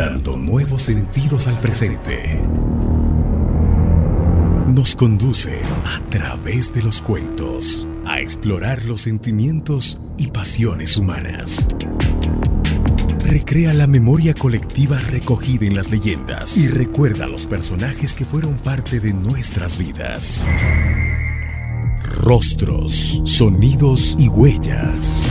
dando nuevos sentidos al presente. Nos conduce a través de los cuentos a explorar los sentimientos y pasiones humanas. Recrea la memoria colectiva recogida en las leyendas y recuerda los personajes que fueron parte de nuestras vidas. Rostros, sonidos y huellas.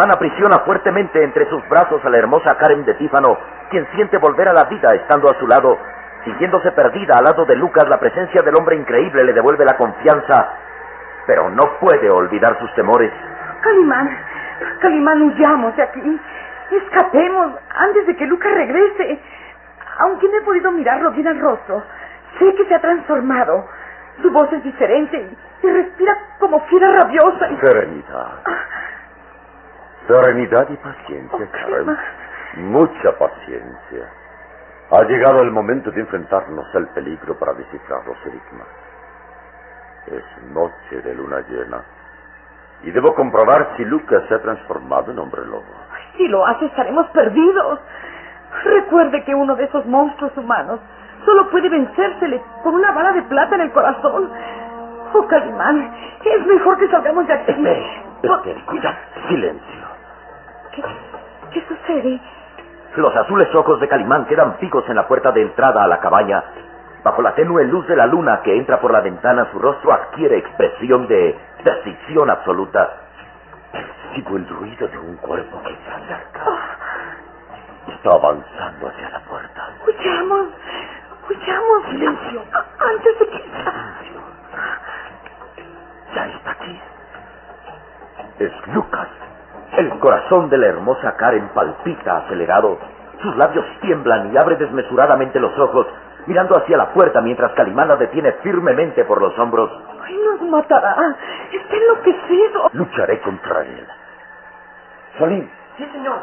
Calimán aprisiona fuertemente entre sus brazos a la hermosa Karen de Tífano, quien siente volver a la vida estando a su lado. Sintiéndose perdida al lado de Lucas, la presencia del hombre increíble le devuelve la confianza, pero no puede olvidar sus temores. Calimán, Calimán, huyamos de aquí. Escapemos antes de que Lucas regrese. Aunque no he podido mirarlo bien al rostro, sé que se ha transformado. Su voz es diferente y, respira como fiera rabiosa. Y... Serenidad. Serenidad y paciencia, Karen. Mucha paciencia. Ha llegado el momento de enfrentarnos al peligro para descifrar los enigmas. Es noche de luna llena. Y debo comprobar si Lucas se ha transformado en hombre lobo. Si lo hace, estaremos perdidos. Recuerde que uno de esos monstruos humanos solo puede vencérsele con una bala de plata en el corazón. Oh, Calimán, es mejor que salgamos de aquí. Espere, espere, cuida, silencio. ¿Qué, ¿Qué sucede? Los azules ojos de Calimán quedan fijos en la puerta de entrada a la cabaña. Bajo la tenue luz de la luna que entra por la ventana, su rostro adquiere expresión de decisión absoluta. Percibo el ruido de un cuerpo que se acerca. Está avanzando hacia la puerta. Huyamos, huyamos. Silencio. Antes de que... Ya está aquí. Es Lucas. El corazón de la hermosa Karen palpita acelerado. Sus labios tiemblan y abre desmesuradamente los ojos, mirando hacia la puerta mientras Calimán la detiene firmemente por los hombros. Ay, nos matará. Está enloquecido. Lucharé contra él. Solín. Sí, señor.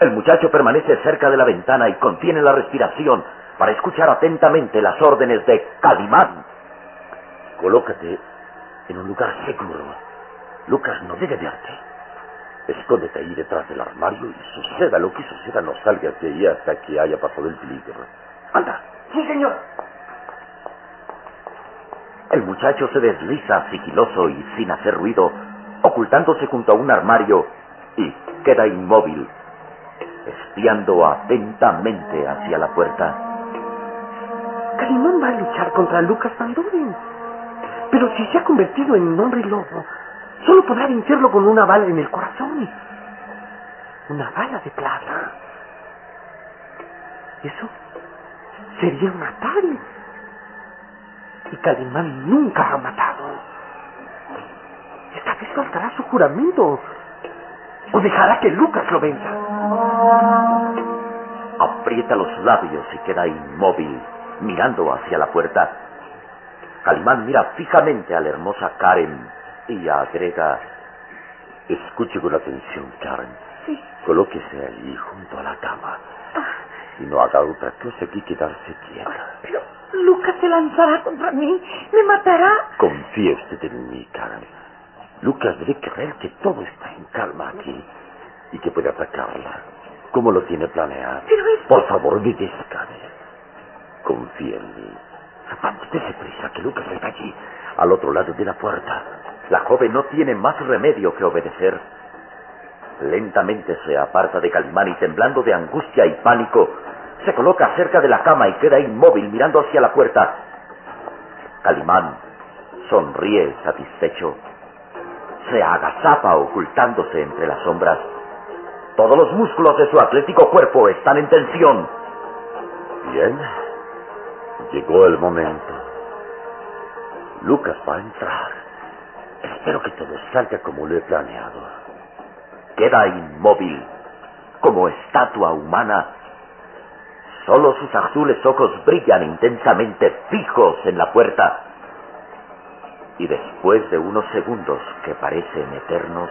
El muchacho permanece cerca de la ventana y contiene la respiración para escuchar atentamente las órdenes de Calimán. Colócate en un lugar seguro. Lucas no debe verte. Escóndete ahí detrás del armario y suceda lo que suceda, no salgas de ahí hasta que haya pasado el peligro. Anda. Sí, señor. El muchacho se desliza sigiloso y sin hacer ruido, ocultándose junto a un armario y queda inmóvil, espiando atentamente hacia la puerta. Calimán va a luchar contra Lucas Van. Pero si se ha convertido en un hombre lobo, solo podrá vencerlo con una bala en el corazón. Una bala de plata. Eso sería un. Y Calimán nunca ha matado. Esta vez faltará su juramento. O dejará que Lucas lo venza. Aprieta los labios y queda inmóvil, mirando hacia la puerta. Calimán mira fijamente a la hermosa Karen y agrega... Escuche con atención, Karen. Sí. Colóquese allí junto a la cama. Y no haga otra cosa que quedarse quieta. Pero Lucas se lanzará contra mí. Me matará. Confíe usted en mí, Karen. Lucas debe creer que todo está en calma aquí y que puede atacarla. como lo tiene planeado? Pero es... Por favor, obedezca. Confíe en mí. Dése prisa, que Lucas está allí, al otro lado de la puerta. La joven no tiene más remedio que obedecer. Lentamente se aparta de Calimán y temblando de angustia y pánico, se coloca cerca de la cama y queda inmóvil mirando hacia la puerta. Calimán sonríe satisfecho. Se agazapa ocultándose entre las sombras. Todos los músculos de su atlético cuerpo están en tensión. Bien. Llegó el momento. Lucas va a entrar. Espero que todo salga como lo he planeado. Queda inmóvil, como estatua humana. Solo sus azules ojos brillan intensamente fijos en la puerta. Y después de unos segundos que parecen eternos,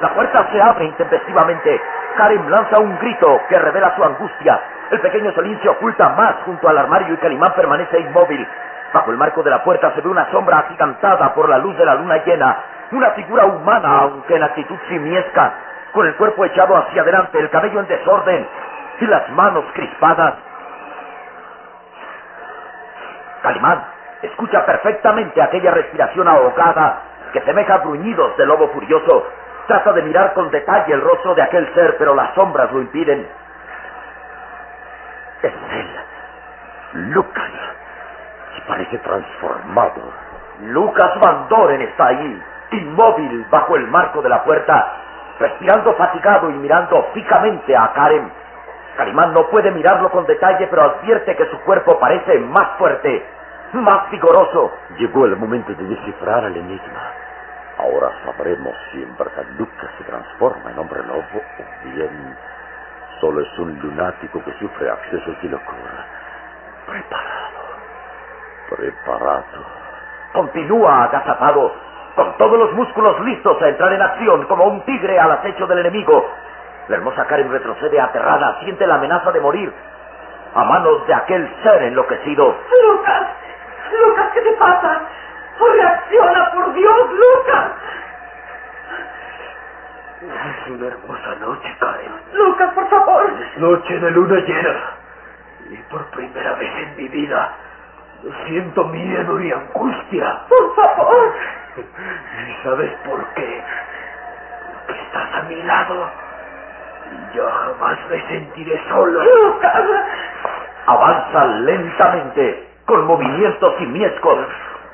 La puerta se abre intempestivamente. Karen lanza un grito que revela su angustia. El pequeño Solín se oculta más junto al armario y Calimán permanece inmóvil. Bajo el marco de la puerta se ve una sombra agigantada por la luz de la luna llena. Una figura humana, aunque en actitud simiesca, con el cuerpo echado hacia adelante, el cabello en desorden y las manos crispadas. Calimán escucha perfectamente aquella respiración ahogada que semeja gruñidos de lobo furioso. Trata de mirar con detalle el rostro de aquel ser, pero las sombras lo impiden. Es él. Lucas. Y parece transformado. Lucas Van Doren está ahí, inmóvil bajo el marco de la puerta, respirando fatigado y mirando fijamente a Karen. Calimán no puede mirarlo con detalle, pero advierte que su cuerpo parece más fuerte, más vigoroso. Llegó el momento de descifrar el enigma. Ahora sabremos si en verdad Lucas se transforma en hombre lobo o bien solo es un lunático que sufre accesos de locura. Preparado. Preparado. Continúa agazapado, con todos los músculos listos a entrar en acción como un tigre al acecho del enemigo. La hermosa Karen retrocede aterrada, siente la amenaza de morir a manos de aquel ser enloquecido. Lucas, Lucas, ¿qué te pasa? Oh, reacciona, por Dios, Lucas. Es una hermosa noche, Karen. Lucas, por favor. Es noche de luna llena. Y por primera vez en mi vida siento miedo y angustia. Por favor. ¿Y sabes por qué? Porque estás a mi lado. Y yo jamás me sentiré solo. Lucas. Avanza lentamente, con movimientos simiescos,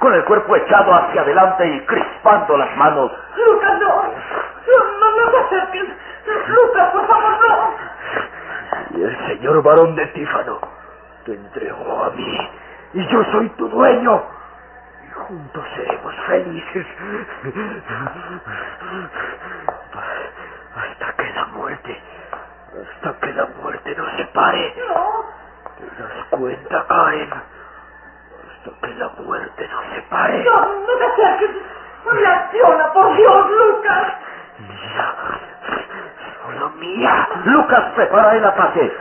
con el cuerpo echado hacia adelante y crispando las manos. Lucas, no. No, no, no te acerques. Lucas, por favor, no. Y el señor varón de Tífano te entregó a mí. Y yo soy tu dueño. Y juntos seremos felices. Hasta que la muerte, hasta que la muerte nos separe. No. ¿Te das cuenta, Karen? No, no te acerques. Reacciona, por Dios, Lucas. Mía, solo mía. Lucas prepara el ataque.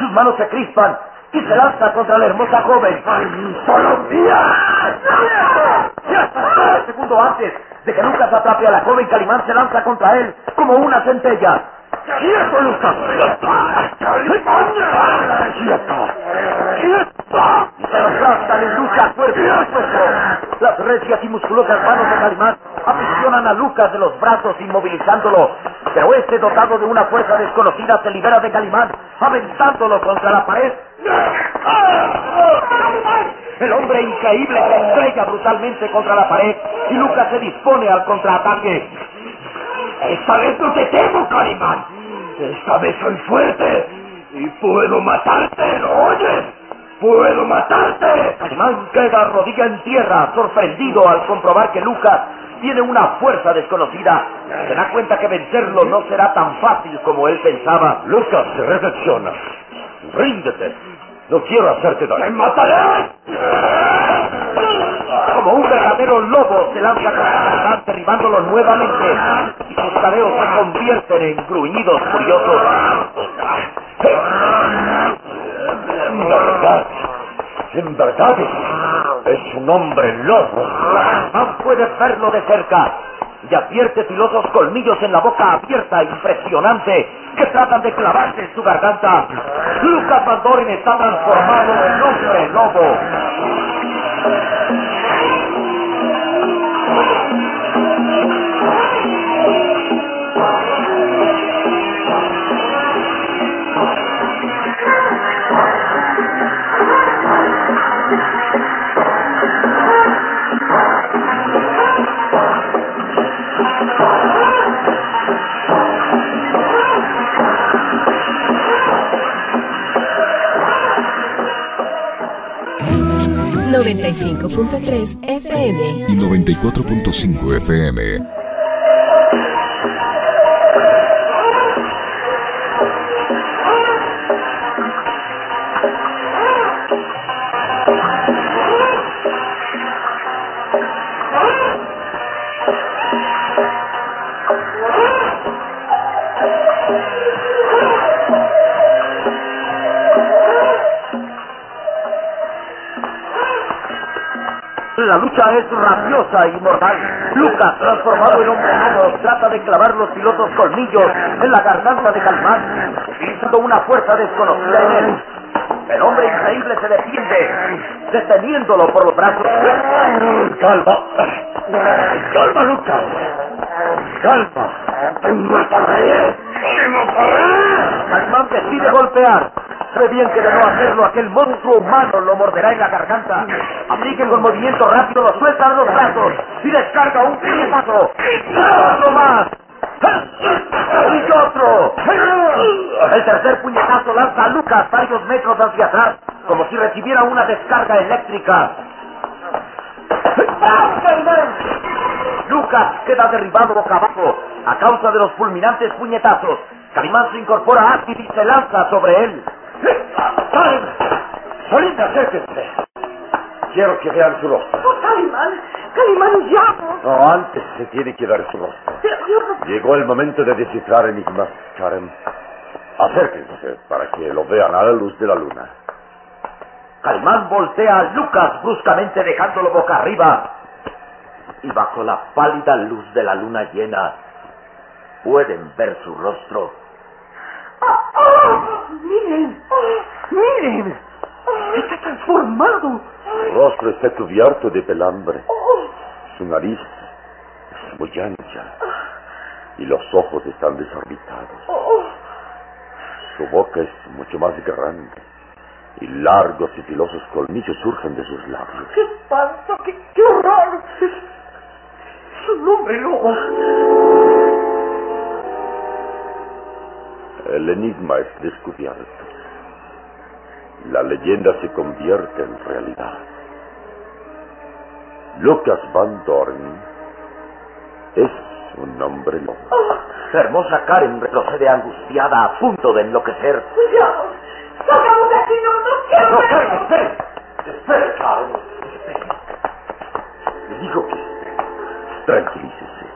Sus manos se crispan y se lanza contra la hermosa joven. ¡Solo mía! Un segundo antes de que Lucas atrape a la joven, Calimán se lanza contra él como una centella. ¡Quieto, Lucas! ¡Quieto! ¡Quieto! Y se aplastan en lucha cuerpo a cuerpo. Las recias y musculosas manos de Calimán aprisionan a Lucas de los brazos inmovilizándolo. Pero este, dotado de una fuerza desconocida, se libera de Calimán, aventándolo contra la pared. El hombre increíble se estrella brutalmente contra la pared y Lucas se dispone al contraataque. Esta vez no te temo, Calimán. Esta vez soy fuerte y puedo matarte, ¿lo oyes? ¡Puedo matarte! Calimán queda rodilla en tierra, sorprendido al comprobar que Lucas tiene una fuerza desconocida. Se da cuenta que vencerlo no será tan fácil como él pensaba. Lucas, reflexiona. Ríndete. No quiero hacerte daño. ¡Te mataré! Como un verdadero lobo se lanza contra derribándolo nuevamente. Y sus cadeos se convierten en gruñidos furiosos. En verdad, en verdad, es un hombre lobo. Calimán puede verlo de cerca y advierte filosos colmillos en la boca abierta, impresionante, que tratan de clavarse en su garganta. Lucas Van está transformado en hombre lobo. .3 FM y 94.5 FM. Es rabiosa y mortal. Lucas, transformado en hombre lobo, trata de clavar los pilotos colmillos en la garganta de Calimán, utilizando una fuerza desconocida en él. El hombre increíble se defiende, deteniéndolo por los brazos. Calma. Calma, Lucas. Calma. Te mataré. Te mataré. Calimán decide golpear. Sabe bien que de no hacerlo, aquel monstruo humano lo morderá en la garganta. Así que con movimiento rápido lo suelta de los brazos y descarga un puñetazo. ¡Otro más! ¡Y otro! El tercer puñetazo lanza a Lucas varios metros hacia atrás, como si recibiera una descarga eléctrica. Lucas queda derribado boca abajo a causa de los fulminantes puñetazos. Calimán se incorpora ágil y se lanza sobre él. ¡Karen! ¡Solita, acérquense! Quiero que vean su rostro. Oh, Calimán, Calimán, huyamos. No, antes se tiene que ver su rostro. Pero yo... Llegó el momento de descifrar enigmas, Karen. Acérquense para que lo vean a la luz de la luna. Calimán voltea a Lucas bruscamente dejándolo boca arriba. Y bajo la pálida luz de la luna llena pueden ver su rostro. Miren, miren. Está transformado. Su rostro está cubierto de pelambre. Su nariz es muy ancha. Y los ojos están desorbitados. Su boca es mucho más grande. y largos y filosos colmillos surgen de sus labios. ¡Qué espanto! ¡Qué, qué horror! Es un hombre lobo. El enigma es descubierto. La leyenda se convierte en realidad. Lucas Van Dorn es un hombre lobo. La hermosa Karen retrocede angustiada, a punto de enloquecer. ¡Huyamos! ¡Salgamos de aquí! ¡No, no quiero No! Karen, espere. Espere, Karen. Espere. Le digo que tranquilícese.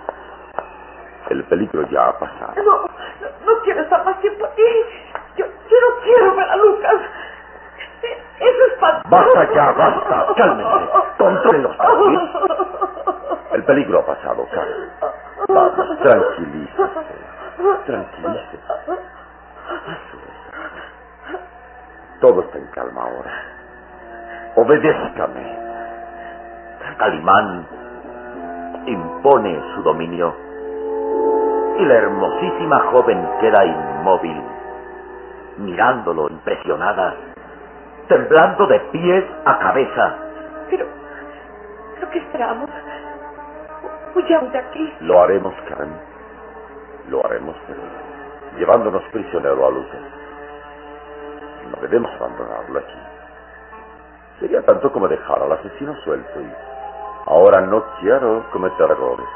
El peligro ya ha pasado. No, no, no quiero estar más tiempo aquí. Yo, yo no quiero ver a Lucas. Eso es espantoso. Basta ya, basta. Cálmese. Contrólelos. El peligro ha pasado, Karen. Vamos, tranquilícese. Tranquilícese. Eso es. Todo está en calma ahora. Obedézcame. Calimán impone su dominio y la hermosísima joven queda inmóvil, mirándolo impresionada, temblando de pies a cabeza. Pero, ¿pero qué esperamos? Huyamos de aquí. Lo haremos, Karen. Lo haremos, pero llevándonos prisionero a Lucas. No debemos abandonarlo aquí. Sería tanto como dejar al asesino suelto y ahora no quiero cometer errores.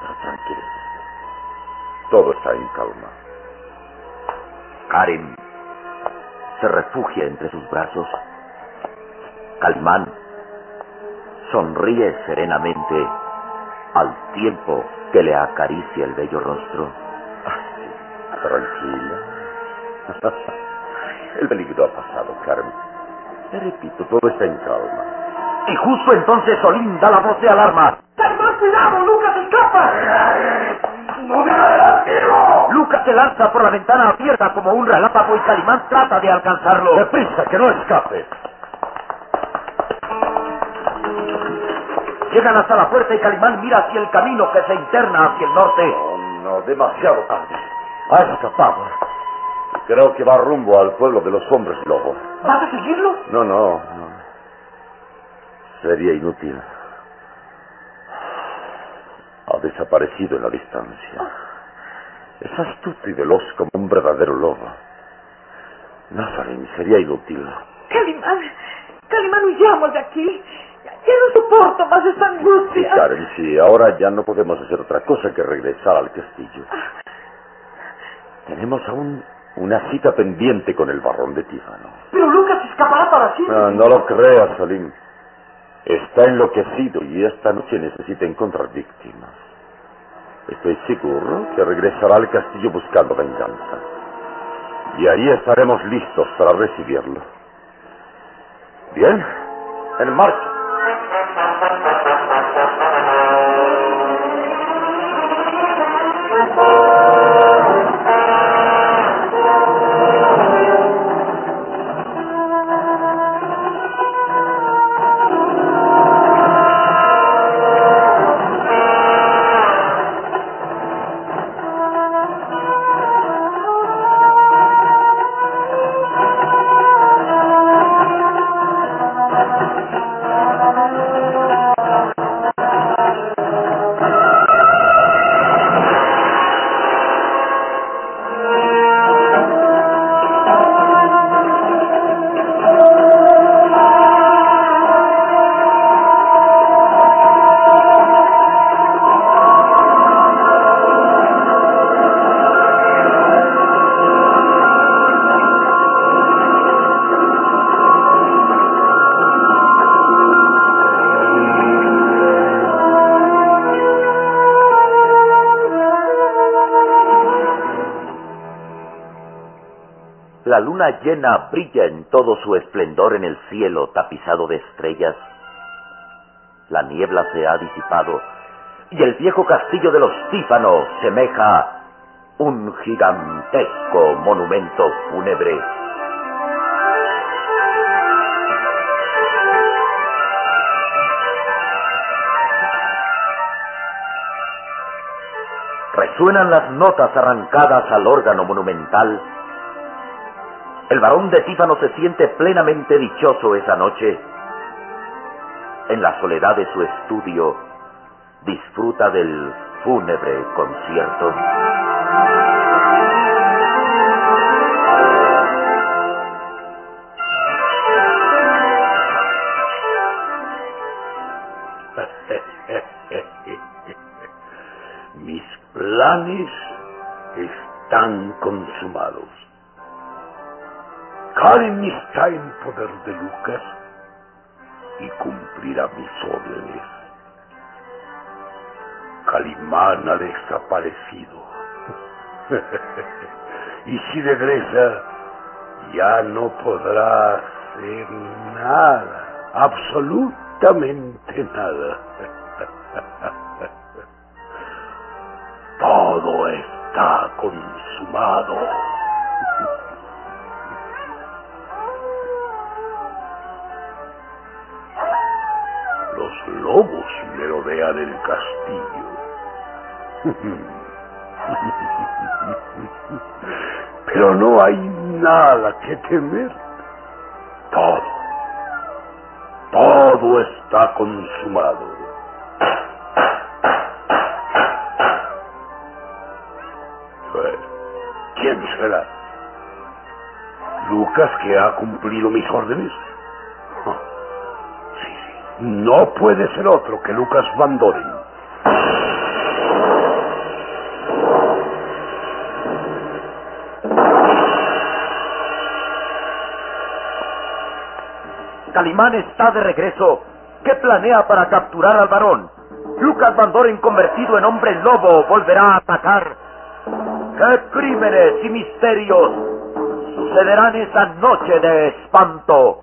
Pero tranquilízate. Todo está en calma. Karen se refugia entre sus brazos. Calimán sonríe serenamente al tiempo que le acaricia el bello rostro. Tranquila. El peligro ha pasado, Carmen. Te repito, todo está en calma. Y justo entonces Solín da la voz de alarma. ¡Más cuidado! ¡Lucas escapa! ¡No! Lucas se lanza por la ventana abierta como un relámpago y Calimán trata de alcanzarlo. ¡Deprisa, que no escape! Llegan hasta la puerta y Calimán mira hacia el camino que se interna hacia el norte. Oh, no, demasiado tarde. Ha escapado. Creo que va rumbo al pueblo de los hombres lobos. ¿Vas a seguirlo? No, no, no. Sería inútil. Ha desaparecido en la distancia. Es astuto y veloz como un verdadero lobo. Nazarene, sería inútil. Calimán, Calimán, huyamos de aquí. Ya, no soporto más esta Sí, angustia. Karen, sí, ahora ya no podemos hacer otra cosa que regresar al castillo. Tenemos aún una cita pendiente con el barrón de Tífano. Pero Lucas escapará para siempre. No, no lo creas, Salim. Está enloquecido y esta noche necesita encontrar víctimas. Estoy seguro que regresará al castillo buscando venganza. Y ahí estaremos listos para recibirlo. Bien, en marcha. La luna llena brilla en todo su esplendor en el cielo tapizado de estrellas. La niebla se ha disipado y el viejo castillo de los Tífanos semeja un gigantesco monumento fúnebre. Resuenan las notas arrancadas al órgano monumental El varón de Tífano se siente plenamente dichoso esa noche. En la soledad de su estudio, disfruta del fúnebre concierto. Mis planes están consumados. Karen está en poder de Lucas y cumplirá mis órdenes. Calimán ha desaparecido. y si regresa, ya no podrá hacer nada, absolutamente nada. Todo está consumado. Los lobos merodean el castillo. Pero no hay nada que temer. Todo, todo está consumado. ¿Quién será? ¿Lucas que ha cumplido mis órdenes? No puede ser otro que Lucas Van Doren. Calimán está de regreso. ¿Qué planea para capturar al varón? Lucas Van Doren, convertido en hombre lobo, volverá a atacar. ¿Qué crímenes y misterios sucederán esa noche de espanto?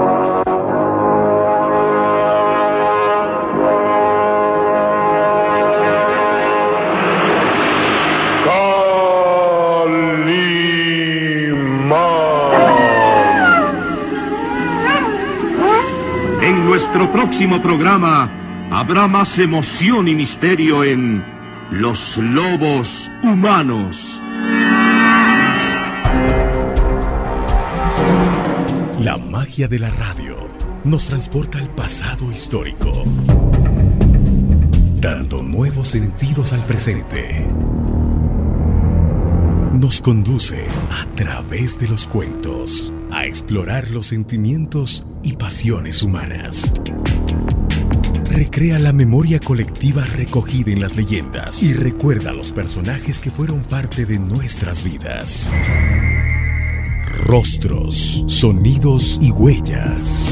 Nuestro próximo programa habrá más emoción y misterio en Los Lobos Humanos. La magia de la radio nos transporta al pasado histórico, dando nuevos sentidos al presente. Nos conduce a través de los cuentos a explorar los sentimientos y pasiones humanas. Recrea la memoria colectiva recogida en las leyendas y recuerda a los personajes que fueron parte de nuestras vidas. Rostros, sonidos y huellas.